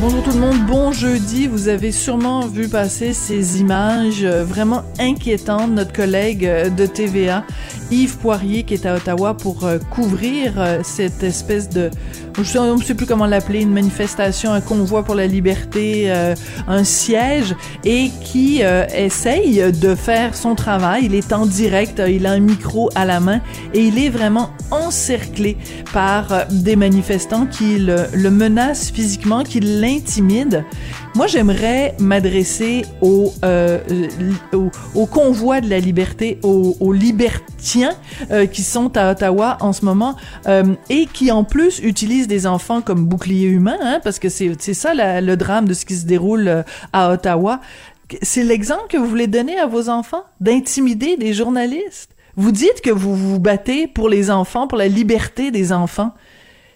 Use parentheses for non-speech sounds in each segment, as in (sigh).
Bonjour tout le monde, bon jeudi. Vous avez sûrement vu passer ces images euh, vraiment inquiétantes. Notre collègue euh, de TVA, Yves Poirier, qui est à Ottawa pour euh, couvrir cette espèce de je ne sais plus comment l'appeler, une manifestation, un convoi pour la liberté, un siège, et qui essaye de faire son travail. Il est en direct, il a un micro à la main, et il est vraiment encerclé par des manifestants qui le, le menacent physiquement, qui l'intimident. Moi, j'aimerais m'adresser au, euh, au, au, convoi de la liberté, aux, libertiens euh, qui sont à Ottawa en ce moment euh, et qui en plus utilisent des enfants comme bouclier humain, hein, parce que c'est ça le drame de ce qui se déroule euh, à Ottawa. C'est l'exemple que vous voulez donner à vos enfants? D'intimider des journalistes? Vous dites que vous vous battez pour les enfants, pour la liberté des enfants.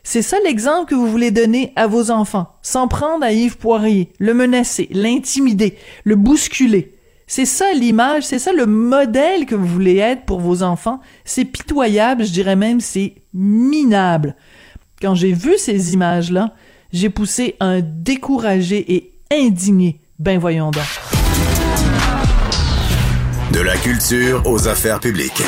C'est ça l'exemple que vous voulez donner à vos enfants. S'en prendre à Yves Poirier, le menacer, l'intimider, le bousculer. C'est ça l'image, c'est ça le modèle que vous voulez être pour vos enfants. C'est pitoyable, je dirais même c'est minable. Quand j'ai vu ces images-là, j'ai poussé un découragé et indigné. Ben voyons. De la culture aux affaires publiques.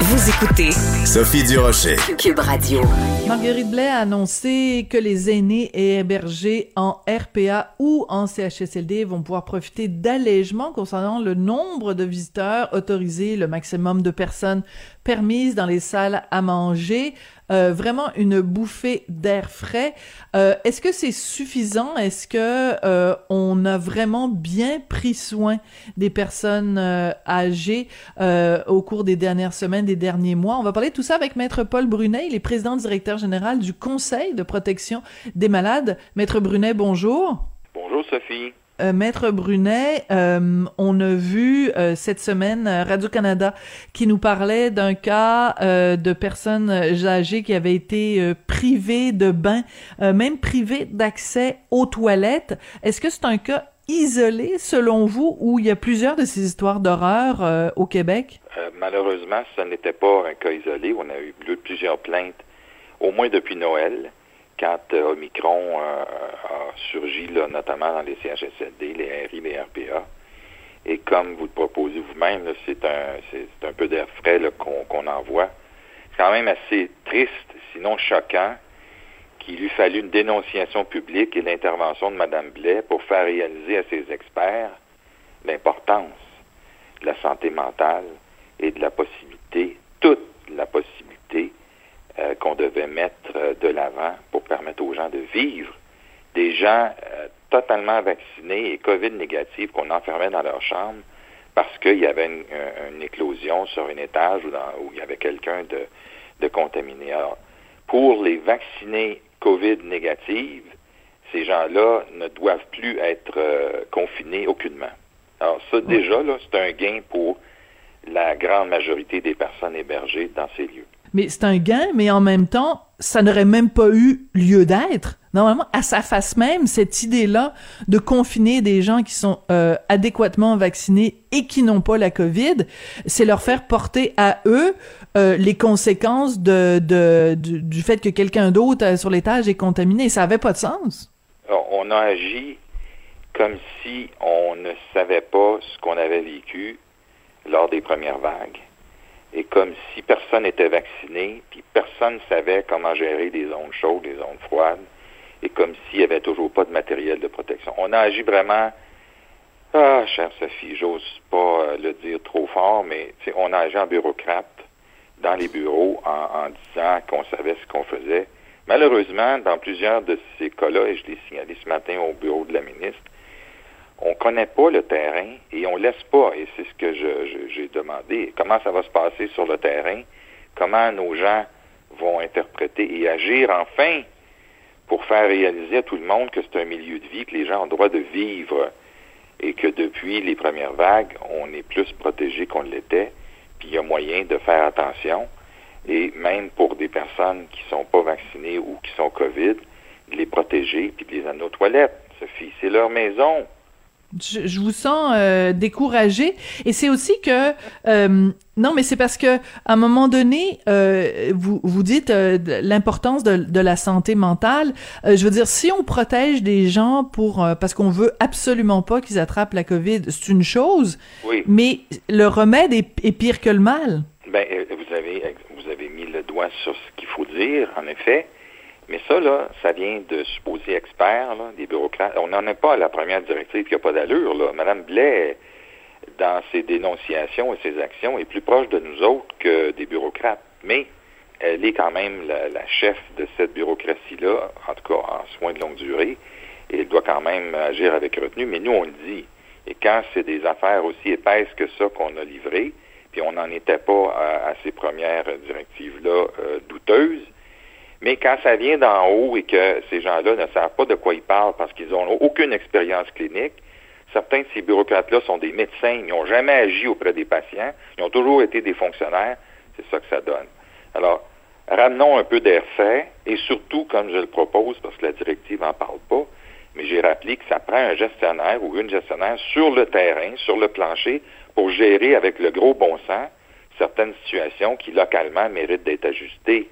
Vous écoutez Sophie Durocher. Cube Radio. Marguerite Blais a annoncé que les aînés hébergés en RPA ou en CHSLD vont pouvoir profiter d'allègements concernant le nombre de visiteurs autorisés, le maximum de personnes permises dans les salles à manger. Euh, vraiment une bouffée d'air frais. Euh, Est-ce que c'est suffisant? Est-ce que euh, on a vraiment bien pris soin des personnes âgées au cours des dernières semaines, des derniers mois? On va parler de tout ça avec Maître Paul Brunet, il est président directeur général du Conseil de protection des malades. Maître Brunet, bonjour. Bonjour Sophie. Euh, Maître Brunet, euh, on a vu euh, cette semaine Radio-Canada qui nous parlait d'un cas de personnes âgées qui avaient été privées de bain, même privées d'accès aux toilettes. Est-ce que c'est un cas isolé selon vous ou il y a plusieurs de ces histoires d'horreur au Québec? malheureusement, ce n'était pas un cas isolé. On a eu plusieurs plaintes, au moins depuis Noël quand euh, Omicron euh, a surgi, là, notamment dans les CHSLD, les RI, les RPA. Et comme vous le proposez vous-même, c'est un, un peu d'air frais qu'on, envoie. C'est quand même assez triste, sinon choquant, qu'il eût fallu une dénonciation publique et l'intervention de Mme Blais pour faire réaliser à ses experts l'importance de la santé mentale et de la possibilité, toute la possibilité euh, qu'on devait mettre euh, de l'avant permettre aux gens de vivre. Des gens euh, totalement vaccinés et COVID négatifs qu'on enfermait dans leur chambre parce qu'il y avait une, une, éclosion sur un étage où, dans, où il y avait quelqu'un de, de contaminé. Alors, pour les vaccinés COVID négatifs, ces gens-là ne doivent plus être euh, confinés aucunement. Alors ça, déjà, là, c'est un gain pour la grande majorité des personnes hébergées dans ces lieux. Mais c'est un gain, mais en même temps, ça n'aurait même pas eu lieu d'être Normalement, à sa face même, cette idée-là de confiner des gens qui sont euh, adéquatement vaccinés et qui n'ont pas la COVID, c'est leur faire porter à eux euh, les conséquences de, de, du fait que quelqu'un d'autre euh, sur l'étage est contaminé. Ça avait pas de sens. on a agi comme si on ne savait pas ce qu'on avait vécu lors des premières vagues et comme si personne n'était vacciné, puis personne ne savait comment gérer des zones chaudes, des zones froides, et comme s'il n'y avait toujours pas de matériel de protection. On a agi vraiment, ah, chère Sophie, j'ose pas euh, le dire trop fort, mais on a agi en bureaucrate dans les bureaux en, en disant qu'on savait ce qu'on faisait. Malheureusement, dans plusieurs de ces cas-là, et je l'ai signalé ce matin au bureau de la ministre, on connaît pas le terrain et on laisse pas, et c'est ce que j'ai demandé, comment ça va se passer sur le terrain, comment nos gens vont interpréter et agir enfin pour faire réaliser à tout le monde que c'est un milieu de vie, que les gens ont le droit de vivre et que depuis les premières vagues, on est plus protégé qu'on l'était, puis il y a moyen de faire attention. Et même pour des personnes qui sont pas vaccinées ou qui sont COVID, de les protéger puis de les amener aux toilettes. Sophie, c'est leur maison. Je, vous sens euh, découragé et c'est aussi que euh, non mais c'est parce que à un moment donné euh, vous vous dites euh, l'importance de, de, la santé mentale. Je veux dire si on protège des gens pour parce qu'on veut absolument pas qu'ils attrapent la Covid c'est une chose oui. mais le remède est, est, pire que le mal. Ben vous avez vous avez mis le doigt sur ce qu'il faut dire en effet mais ça, là, ça vient de supposés experts, là, des bureaucrates. On n'en est pas à la première directive qui n'a pas d'allure. Là. Madame Blais, dans ses dénonciations et ses actions, est plus proche de nous autres que des bureaucrates. Mais elle est quand même la, chef de cette bureaucratie-là, en tout cas en soins de longue durée, et elle doit quand même agir avec retenue. Mais nous, on le dit. Et quand c'est des affaires aussi épaisses que ça qu'on a livrées, puis on n'en était pas à, ces premières directives-là euh, douteuses, mais quand ça vient d'en haut et que ces gens-là ne savent pas de quoi ils parlent parce qu'ils n'ont aucune expérience clinique, certains de ces bureaucrates-là sont des médecins, ils n'ont jamais agi auprès des patients, ils ont toujours été des fonctionnaires, c'est ça que ça donne. Alors, ramenons un peu d'air fait, et surtout, comme je le propose, parce que la directive n'en parle pas, mais j'ai rappelé que ça prend un gestionnaire ou une gestionnaire sur le terrain, sur le plancher, pour gérer avec le gros bon sens certaines situations qui, localement, méritent d'être ajustées.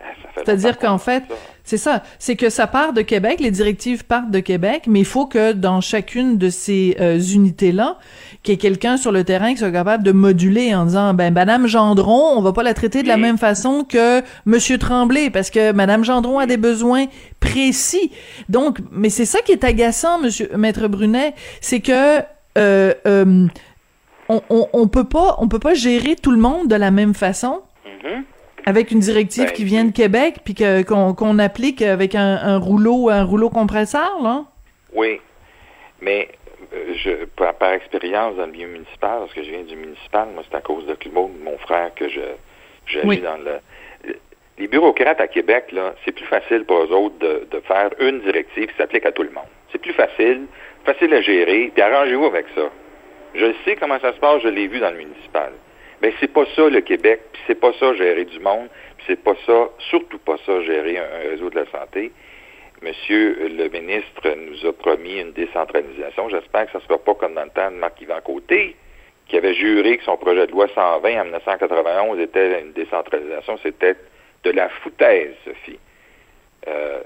Ah, C'est-à-dire qu'en fait, c'est ça, c'est que ça part de Québec, les directives partent de Québec, mais il faut que dans chacune de ces euh, unités-là, qu'il y ait quelqu'un sur le terrain qui soit capable de moduler en disant, ben, Madame Gendron, on va pas la traiter de la même façon que Monsieur Tremblay, parce que Madame Gendron a des besoins précis. Donc, mais c'est ça qui est agaçant, Monsieur Maître Brunet, c'est que euh, euh, on, on, on, peut pas, on peut pas gérer tout le monde de la même façon. Mm-hmm. Avec une directive ben, qui vient de Québec, puis qu'on applique avec un, rouleau un rouleau compresseur, là? Oui. Mais euh, je, par, expérience dans le milieu municipal, parce que je viens du municipal, moi, c'est à cause de Claude, mon frère, que je j'agis dans le. Les bureaucrates à Québec, là, c'est plus facile pour eux autres de, de faire une directive qui s'applique à tout le monde. C'est plus facile, facile à gérer, puis arrangez-vous avec ça. Je sais comment ça se passe, je l'ai vu dans le municipal. Mais c'est pas ça le Québec, puis c'est pas ça gérer du monde, puis c'est pas ça, surtout pas ça gérer un, réseau de la santé. Monsieur le ministre nous a promis une décentralisation. J'espère que ça ne sera pas comme dans le temps de Marc-Yvan Côté, qui avait juré que son projet de loi 120 en 1991 était une décentralisation. C'était de la foutaise, Sophie. Euh,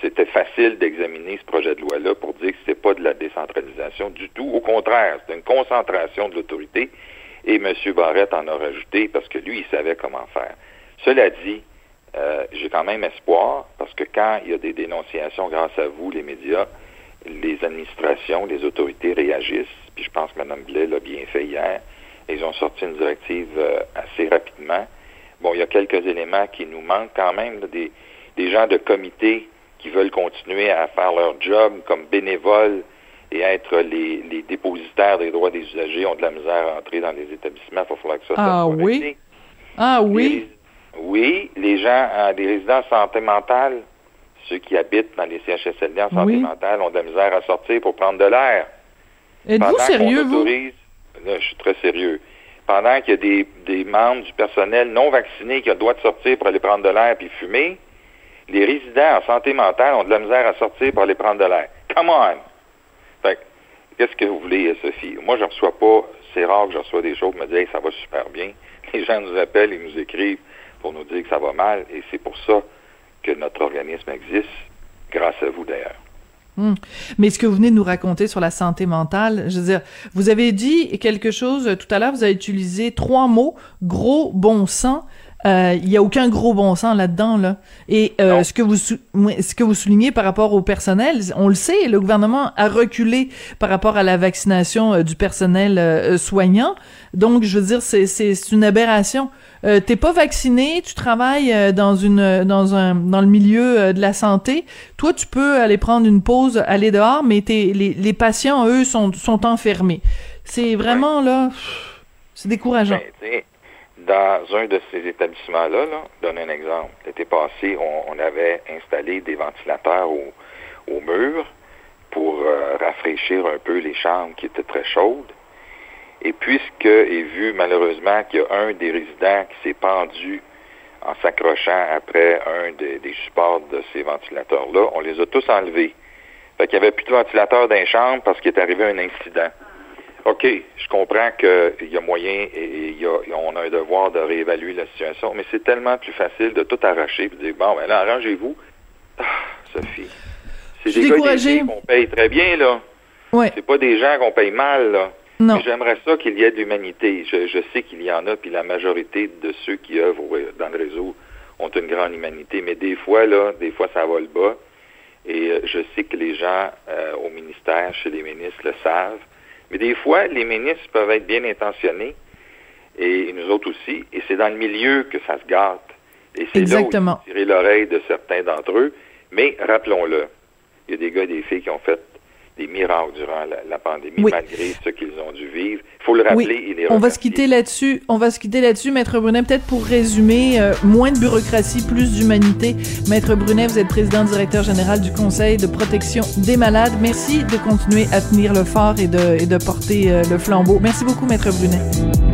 c'était facile d'examiner ce projet de loi-là pour dire que ce n'était pas de la décentralisation du tout. Au contraire, c'était une concentration de l'autorité et M. Barrette en a rajouté parce que lui, il savait comment faire. Cela dit, euh, j'ai quand même espoir parce que quand il y a des dénonciations grâce à vous, les médias, les administrations, les autorités réagissent. Puis je pense que Mme Blais l'a bien fait hier. Ils ont sorti une directive euh, assez rapidement. Bon, il y a quelques éléments qui nous manquent quand même, des, des gens de comité qui veulent continuer à faire leur job comme bénévoles et être les, les, dépositaires des droits des usagers ont de la misère à entrer dans les établissements. Il va falloir que ça, ah, soit oui? Ah oui? oui, les gens, euh, les résidents en santé mentale, ceux qui habitent dans les CHSLD en santé mentale ont de la misère à sortir pour prendre de l'air. Êtes-vous sérieux, vous? Là, je suis très sérieux. Pendant qu'il y a des, des membres du personnel non vaccinés qui ont le droit de sortir pour aller prendre de l'air puis fumer, Les résidents en santé mentale ont de la misère à sortir pour aller prendre de l'air. Come on! Fait qu'est-ce que vous voulez, Sophie? Moi, je ne reçois pas, c'est rare que je reçois des choses me disent ça va super bien. (laughs) Les gens nous appellent, ils nous écrivent pour nous dire que ça va mal, et c'est pour ça que notre organisme existe, grâce à vous d'ailleurs. Hmm. Mais ce que vous venez de nous raconter sur la santé mentale, je veux dire, vous avez dit quelque chose tout à l'heure, vous avez utilisé trois mots, gros bon sens. Euh, il y a aucun gros bon sens là-dedans là. Et euh, ce que vous ce que vous soulignez par rapport au personnel, on le sait, le gouvernement a reculé par rapport à la vaccination euh, du personnel soignant. Donc je veux dire c'est c'est une aberration. Euh, t'es pas vacciné, tu travailles euh, dans une dans un dans le milieu euh, de la santé, toi tu peux aller prendre une pause, aller dehors, mais t'es, les, les patients eux sont sont enfermés. C'est vraiment là, c'est décourageant. Ben, dans un de ces établissements-là, là, donne un exemple. L'été passé, on, avait installé des ventilateurs au, au mur pour rafraîchir un peu les chambres qui étaient très chaudes. Et puisque est vu malheureusement qu'il y a un des résidents qui s'est pendu en s'accrochant après un des, supports de ces ventilateurs-là, on les a tous enlevés. Fait qu'il n'y avait plus de ventilateur dans les chambres parce qu'il est arrivé un incident. OK, je comprends qu'il y a moyen et, y a, on a un devoir de réévaluer la situation, mais c'est tellement plus facile de tout arracher et de dire bon, ben là, arrangez-vous. Ah, Sophie. C'est des gars qu'on paye très bien, là. Ouais. C'est pas des gens qu'on paye mal, là. Non. J'aimerais ça qu'il y ait de l'humanité. Je, je, sais qu'il y en a, puis la majorité de ceux qui œuvrent dans le réseau ont une grande humanité. Mais des fois, là, des fois, ça va le bas. Et euh, je sais que les gens euh, au ministère, chez les ministres, le savent. Mais des fois, les ministres peuvent être bien intentionnés, et, nous autres aussi. Et c'est dans le milieu que ça se gâte. Et c'est là où tirer l'oreille de certains d'entre eux. Mais rappelons-le, il y a des gars et des filles qui ont fait des miracles durant la, pandémie, malgré ce qu'ils ont dû vivre. Il faut le rappeler oui. On va se quitter là-dessus. On va se quitter là-dessus, Maître Brunet. Peut-être pour résumer, euh, moins de bureaucratie, plus d'humanité. Maître Brunet, vous êtes président directeur général du Conseil de protection des malades. Merci de continuer à tenir le fort et de, et de porter euh, le flambeau. Merci beaucoup, Maître Brunet.